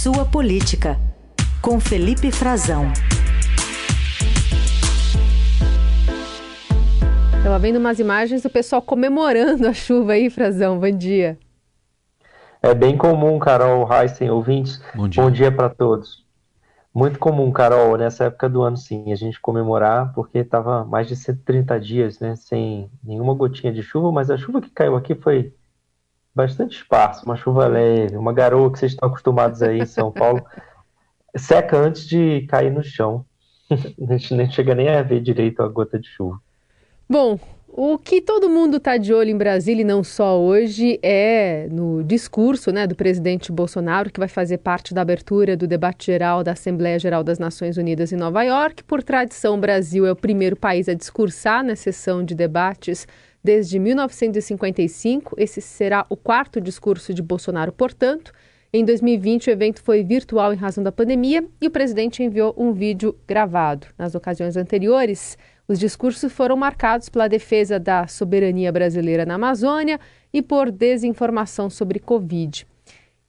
Sua Política, com Felipe Frazão. Estava vendo umas imagens do pessoal comemorando a chuva aí, Frazão. Bom dia. É bem comum, Carol Heisen, ouvintes. Bom dia, Bom dia para todos. Muito comum, Carol, nessa época do ano, sim, a gente comemorar, porque estava mais de 130 dias, né, sem nenhuma gotinha de chuva, mas a chuva que caiu aqui foi bastante esparsa, uma chuva leve, uma garoa que vocês estão acostumados aí em São Paulo, seca antes de cair no chão. A gente nem chega nem a ver direito a gota de chuva. Bom, o que todo mundo está de olho em Brasília e não só hoje é no discurso né, do presidente Bolsonaro, que vai fazer parte da abertura do debate geral da Assembleia Geral das Nações Unidas em Nova York. Por tradição, o Brasil é o primeiro país a discursar na sessão de debates desde 1955. Esse será o quarto discurso de Bolsonaro, portanto. Em 2020, o evento foi virtual em razão da pandemia e o presidente enviou um vídeo gravado. Nas ocasiões anteriores, os discursos foram marcados pela defesa da soberania brasileira na Amazônia e por desinformação sobre Covid. O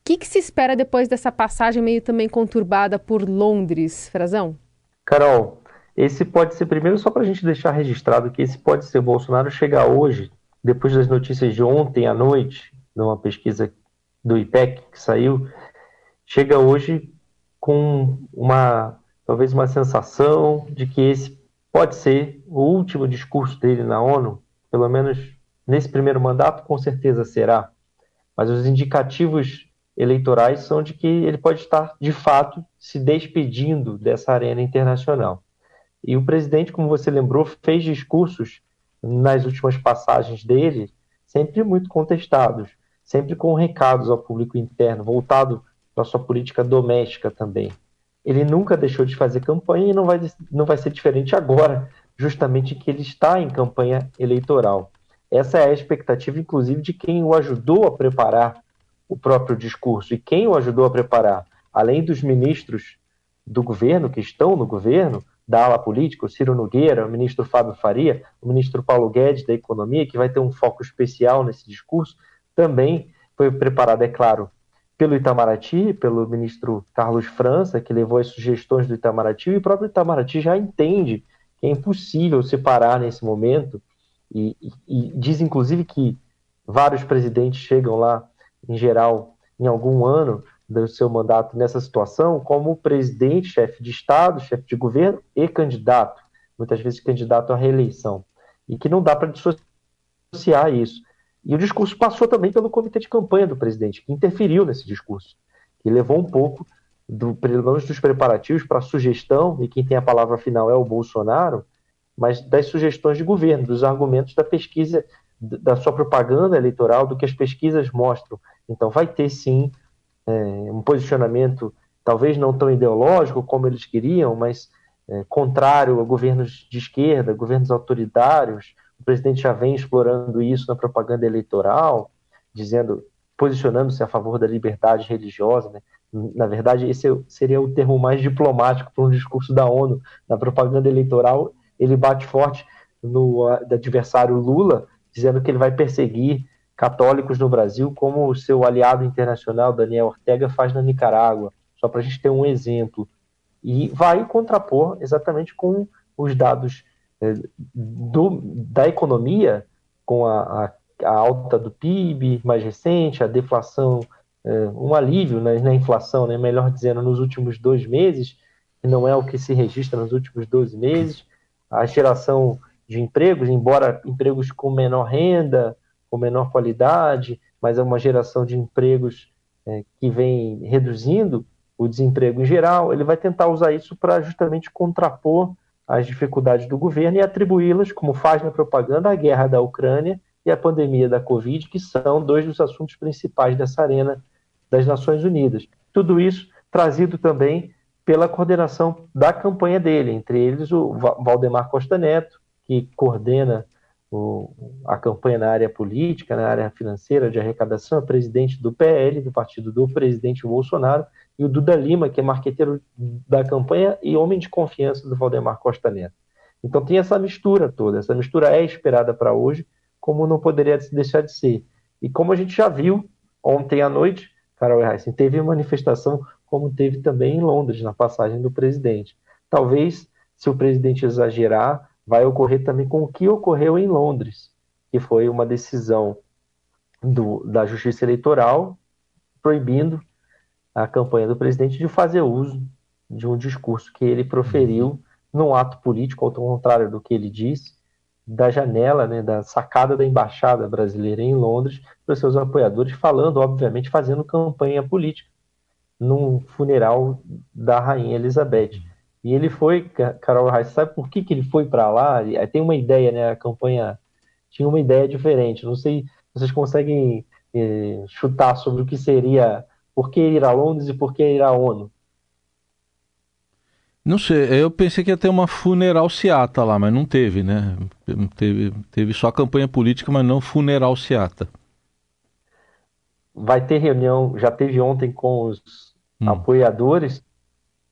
que, que, se espera depois dessa passagem meio também conturbada por Londres, Frazão? Carol, esse pode ser, primeiro, só para a gente deixar registrado que esse pode ser Bolsonaro chegar hoje, depois das notícias de ontem à noite, numa pesquisa do IPEC que saiu, chega hoje com uma, talvez uma sensação de que esse pode ser o último discurso dele na ONU, pelo menos nesse primeiro mandato, com certeza será. Mas os indicativos eleitorais são de que ele pode estar, de fato, se despedindo dessa arena internacional. E o presidente, como você lembrou, fez discursos nas últimas passagens dele, sempre muito contestados, sempre com recados ao público interno, voltado para sua política doméstica também. Ele nunca deixou de fazer campanha e não vai, não vai ser diferente agora, justamente que ele está em campanha eleitoral. Essa é a expectativa, inclusive, de quem o ajudou a preparar o próprio discurso. E quem o ajudou a preparar, além dos ministros do governo, que estão no governo, da ala política, o Ciro Nogueira, o ministro Fábio Faria, o ministro Paulo Guedes da Economia, que vai ter um foco especial nesse discurso, também foi preparado, é claro, pelo Itamaraty, pelo ministro Carlos França, que levou as sugestões do Itamaraty, e o próprio Itamaraty já entende que é impossível separar nesse momento, e, e, e diz inclusive que vários presidentes chegam lá, em geral, em algum ano, do seu mandato nessa situação como presidente, chefe de Estado, chefe de governo e candidato, muitas vezes candidato à reeleição, e que não dá para dissociar isso. E o discurso passou também pelo comitê de campanha do presidente, que interferiu nesse discurso, que levou um pouco, do, pelo menos dos preparativos, para a sugestão, e quem tem a palavra final é o Bolsonaro, mas das sugestões de governo, dos argumentos da pesquisa, da sua propaganda eleitoral, do que as pesquisas mostram. Então, vai ter sim é, um posicionamento talvez não tão ideológico como eles queriam, mas é, contrário a governos de esquerda, governos autoritários. O presidente já vem explorando isso na propaganda eleitoral, dizendo, posicionando-se a favor da liberdade religiosa. Né? Na verdade, esse seria o termo mais diplomático para um discurso da ONU. Na propaganda eleitoral, ele bate forte no adversário Lula, dizendo que ele vai perseguir católicos no Brasil, como o seu aliado internacional, Daniel Ortega, faz na Nicarágua, só para a gente ter um exemplo. E vai contrapor exatamente com os dados é, do, da economia, com a, a, a, alta do PIB mais recente, a deflação, é, um alívio na, na inflação, né, melhor dizendo, nos últimos dois meses, que não é o que se registra nos últimos 12 meses, a geração de empregos, embora empregos com menor renda, com menor qualidade, mas é uma geração de empregos é, que vem reduzindo o desemprego em geral, ele vai tentar usar isso para justamente contrapor as dificuldades do governo e atribuí-las, como faz na propaganda, à guerra da Ucrânia e à pandemia da Covid, que são dois dos assuntos principais dessa arena das Nações Unidas. Tudo isso trazido também pela coordenação da campanha dele, entre eles o Valdemar Costa Neto, que coordena o, a campanha na área política, na área financeira de arrecadação, é presidente do PL, do partido do presidente Bolsonaro, e o Duda Lima, que é marqueteiro da campanha e homem de confiança do Valdemar Costa Neto. Então tem essa mistura toda, essa mistura é esperada para hoje, como não poderia deixar de ser. E como a gente já viu ontem à noite, Carol Heissen, teve manifestação como teve também em Londres, na passagem do presidente. Talvez, se o presidente exagerar, vai ocorrer também com o que ocorreu em Londres, que foi uma decisão do, da Justiça Eleitoral proibindo a campanha do presidente de fazer uso de um discurso que ele proferiu num ato político, ao contrário do que ele disse, da janela, né, da sacada da embaixada brasileira em Londres para os seus apoiadores, falando, obviamente, fazendo campanha política num funeral da rainha Elizabeth. E ele foi, Carol Reis, sabe por que, que ele foi para lá? Tem uma ideia, né? A campanha tinha uma ideia diferente. Não sei se vocês conseguem eh, chutar sobre o que seria, por que ir a Londres e por que ir à ONU. Não sei, eu pensei que ia ter uma funeral Seata lá, mas não teve, né? Teve, teve só campanha política, mas não funeral Seata. Vai ter reunião, já teve ontem com os hum. apoiadores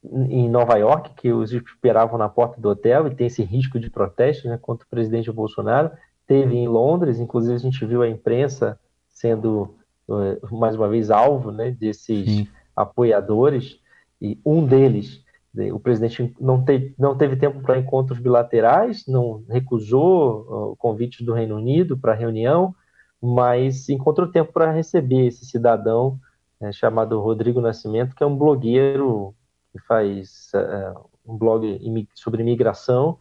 em Nova York, que os esperavam na porta do hotel e tem esse risco de protesto né, contra o presidente Bolsonaro. Teve em Londres, inclusive a gente viu a imprensa sendo eh, mais uma vez alvo né, desses Sim. apoiadores, e um deles o presidente não, te, não teve tempo para encontros bilaterais, não recusou o convite do Reino Unido para a reunião, mas encontrou tempo para receber esse cidadão é, chamado Rodrigo Nascimento, que é um blogueiro que faz é, um blog sobre imigração,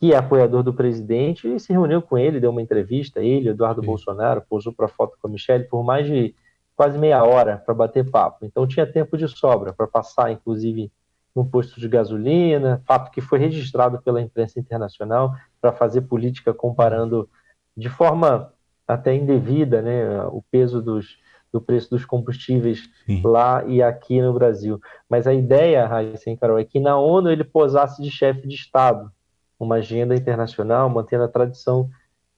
que é apoiador do presidente, e se reuniu com ele, deu uma entrevista, ele, Eduardo Sim. Bolsonaro, posou para foto com a Michelle por mais de quase meia hora para bater papo. Então tinha tempo de sobra para passar, inclusive, num posto de gasolina, fato que foi registrado pela imprensa internacional para fazer política comparando de forma até indevida né, o peso dos, do preço dos combustíveis Sim. lá e aqui no Brasil. Mas a ideia, Raíssa Carol, é que na ONU ele posasse de chefe de Estado, uma agenda internacional, mantendo a tradição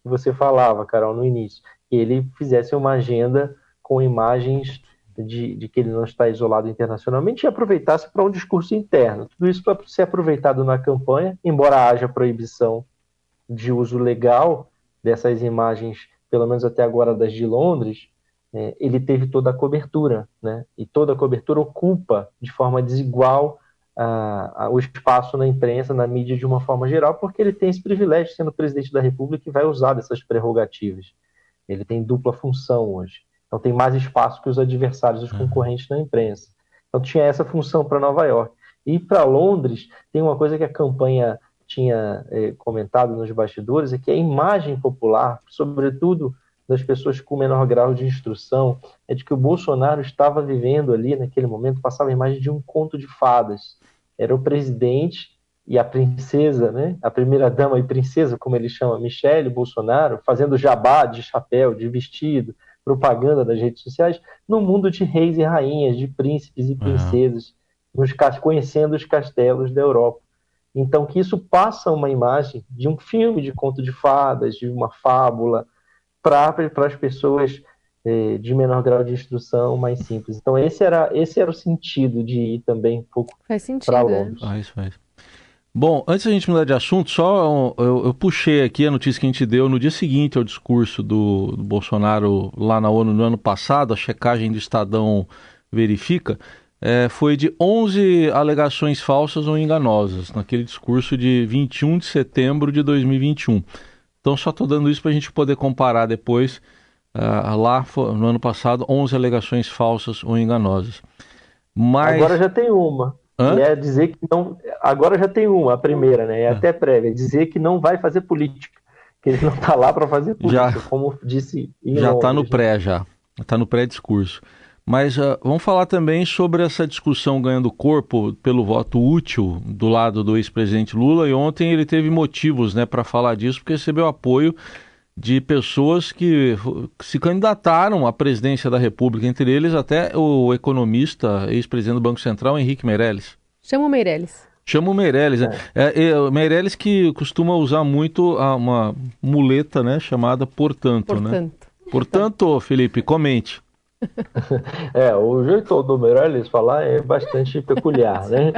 que você falava, Carol, no início, que ele fizesse uma agenda com imagens de, de, que ele não está isolado internacionalmente e aproveitasse para um discurso interno. Tudo isso para ser aproveitado na campanha, embora haja proibição de uso legal dessas imagens, pelo menos até agora das de Londres, é, ele teve toda a cobertura, né? E toda a cobertura ocupa de forma desigual a, a, o espaço na imprensa, na mídia de uma forma geral, porque ele tem esse privilégio, sendo presidente da República, e vai usar dessas prerrogativas. Ele tem dupla função hoje. Então tem mais espaço que os adversários, os uhum. concorrentes na imprensa. Então tinha essa função para Nova York. E para Londres, tem uma coisa que a campanha tinha eh, comentado nos bastidores, é que a imagem popular, sobretudo das pessoas com menor grau de instrução, é de que o Bolsonaro estava vivendo ali, naquele momento, passava a imagem de um conto de fadas. Era o presidente e a princesa, né, a primeira dama e princesa, como ele chama, Michele Bolsonaro, fazendo jabá de chapéu, de vestido, propaganda das redes sociais, no mundo de reis e rainhas, de príncipes e princesas, uhum. nos, conhecendo os castelos da Europa. Então, que isso passa uma imagem de um filme de conto de fadas, de uma fábula, para as pessoas eh, de menor grau de instrução, mais simples. Então, esse era, esse era o sentido de ir também um pouco para Londres. Faz, faz. Bom, antes da gente mudar de assunto, só eu, eu, puxei aqui a notícia que a gente deu no dia seguinte ao discurso do, do, Bolsonaro lá na ONU no ano passado, a checagem do Estadão verifica, é, foi de 11 alegações falsas ou enganosas, naquele discurso de 21 de setembro de 2021. Então, só estou dando isso para a gente poder comparar depois. Uh, lá, no ano passado, 11 alegações falsas ou enganosas. Mas... Agora já tem uma. Hã? É dizer que não. Agora já tem uma, a primeira, né? É ah. até prévia. É dizer que não vai fazer política. Que ele não está lá para fazer política, já, como disse Já está no pré, já. Está no pré-discurso. Mas uh, vamos falar também sobre essa discussão ganhando corpo pelo voto útil do lado do ex-presidente Lula. E ontem ele teve motivos né, para falar disso, porque recebeu apoio de pessoas que se candidataram à presidência da República, entre eles até o economista, ex-presidente do Banco Central, Henrique Meirelles. Chama o Meirelles. Chama o Meirelles, né? É. É, é, Meirelles que costuma usar muito uma muleta, né, chamada portanto, né? portanto. né? Portanto, Felipe, comente. É, o jeito do Meirelles falar é bastante peculiar, né?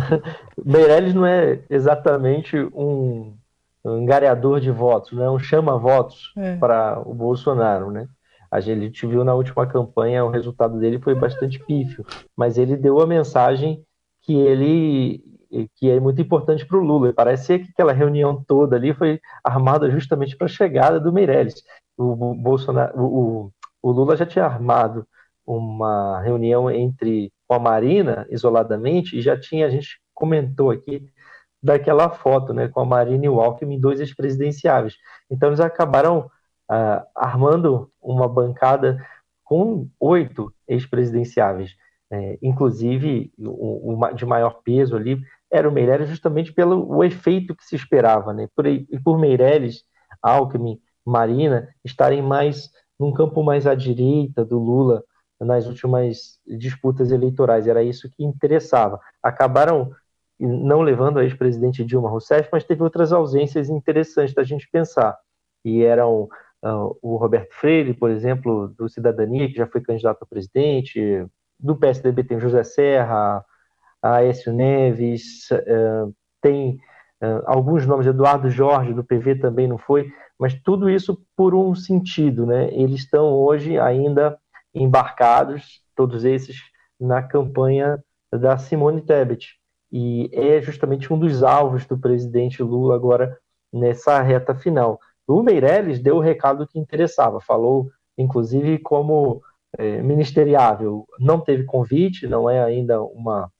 Meirelles não é exatamente um um gareador de votos, né? um chama-votos é. para o Bolsonaro. Né? A gente viu na última campanha, o resultado dele foi bastante pífio, mas ele deu a mensagem que ele que é muito importante para o Lula. Parece que aquela reunião toda ali foi armada justamente para a chegada do Meirelles. O, Bolsonaro, o, o Lula já tinha armado uma reunião entre com a Marina isoladamente e já tinha a gente comentou aqui daquela foto, né, com a Marina e o Alckmin, dois ex-presidenciáveis. Então eles acabaram uh, armando uma bancada com oito ex-presidenciáveis. É, inclusive, o, o, de maior peso ali era o Meirelles justamente pelo efeito que se esperava, né? Por, e por Meirelles, Alckmin, Marina estarem mais num campo mais à direita do Lula nas últimas disputas eleitorais. Era isso que interessava. Acabaram não levando a ex-presidente Dilma Rousseff, mas teve outras ausências interessantes da gente pensar. E eram uh, o Roberto Freire, por exemplo, do Cidadania, que já foi candidato a presidente, do PSDB tem José Serra, Aécio Neves, uh, tem alguns nomes, Eduardo Jorge, do PV também não foi, mas tudo isso por um sentido, né? Eles estão hoje ainda embarcados, todos esses, na campanha da Simone Tebet. E é justamente um dos alvos do presidente Lula agora nessa reta final. O Meirelles deu o recado que interessava, falou, inclusive, como é, ministeriável. Não teve convite, não é ainda uma,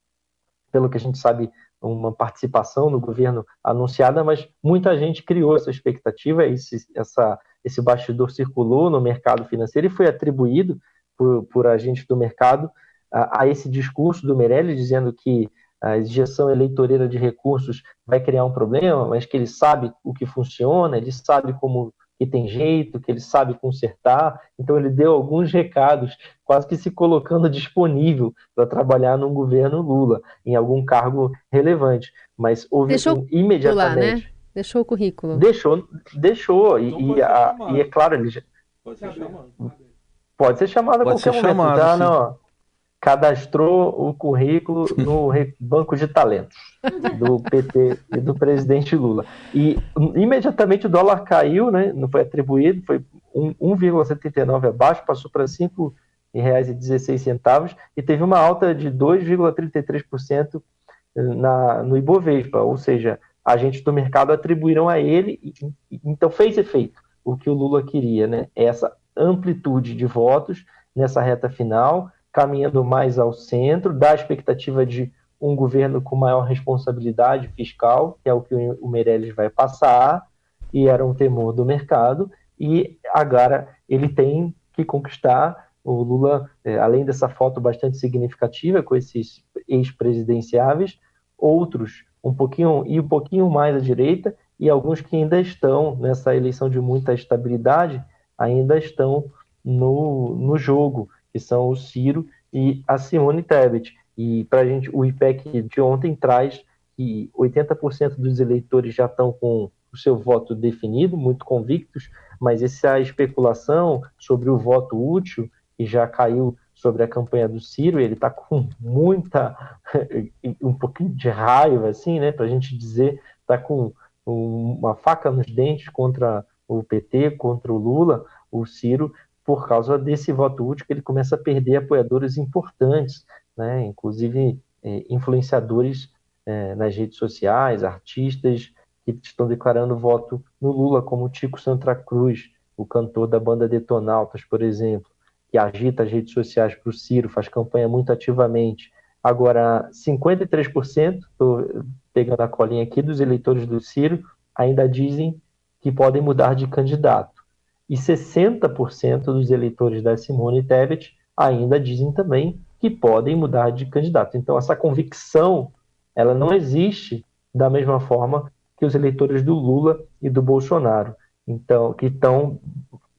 pelo que a gente sabe, uma participação no governo anunciada, mas muita gente criou essa expectativa, esse, essa, esse bastidor circulou no mercado financeiro e foi atribuído por, por agentes do mercado a, a esse discurso do Meirelles dizendo que a injeção eleitoreira de recursos vai criar um problema, mas que ele sabe o que funciona, ele sabe como que tem jeito, que ele sabe consertar. Então ele deu alguns recados, quase que se colocando disponível para trabalhar num governo Lula, em algum cargo relevante. Mas houve Deixou um, imediatamente. Lá, né? Deixou o currículo. Deixou, deixou. Então e, a, e, é claro, ele já... Pode ser chamado. Pode ser chamado a qualquer momento. Chamado, tá? Não, cadastrou o currículo no banco de talentos do PT e do presidente Lula. E imediatamente o dólar caiu, né, não foi atribuído, foi 1,79 abaixo, passou para R$ 5,16 e teve uma alta de 2,33% na, no Ibovespa, ou seja, agentes do mercado atribuíram a ele, e, então fez efeito o que o Lula queria, né, essa amplitude de votos nessa reta final, caminhando mais ao centro, da expectativa de um governo com maior responsabilidade fiscal, que é o que o Meirelles vai passar, e era um temor do mercado, e agora ele tem que conquistar o Lula, é, além dessa foto bastante significativa com esses ex-presidenciáveis, outros um pouquinho e um pouquinho mais à direita e alguns que ainda estão nessa eleição de muita estabilidade ainda estão no, no jogo que são o Ciro e a Simone Tebet. E para a gente, o IPEC de ontem traz que 80% dos eleitores já estão com o seu voto definido, muito convictos, mas essa especulação sobre o voto útil, que já caiu sobre a campanha do Ciro, ele está com muita, um pouquinho de raiva, assim, né, para a gente dizer, está com uma faca nos dentes contra o PT, contra o Lula, o Ciro, por causa desse voto útil que ele começa a perder apoiadores importantes, né? inclusive é, influenciadores é, nas redes sociais, artistas que estão declarando voto no Lula, como o Tico Santa Cruz, o cantor da banda Detonautas, por exemplo, que agita as redes sociais para o Ciro, faz campanha muito ativamente. Agora, 53%, estou pegando a colinha aqui, dos eleitores do Ciro ainda dizem que podem mudar de candidato e 60% dos eleitores da Simone Tebet ainda dizem também que podem mudar de candidato. Então essa convicção, ela não existe da mesma forma que os eleitores do Lula e do Bolsonaro, então que estão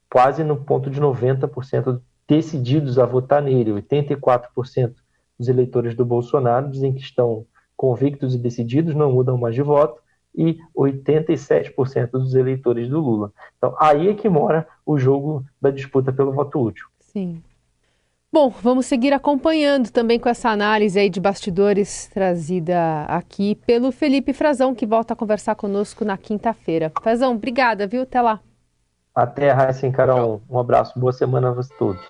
quase no ponto de 90% decididos a votar nele. 84% dos eleitores do Bolsonaro dizem que estão convictos e decididos, não mudam mais de voto, e 87% dos eleitores do Lula. Então, aí é que mora o jogo da disputa pelo voto útil. Sim. Bom, vamos seguir acompanhando também com essa análise aí de bastidores trazida aqui pelo Felipe Frazão, que volta a conversar conosco na quinta-feira. Frazão, obrigada, viu? Até lá. Até, Raíssa Carol. Um abraço. Boa semana a todos.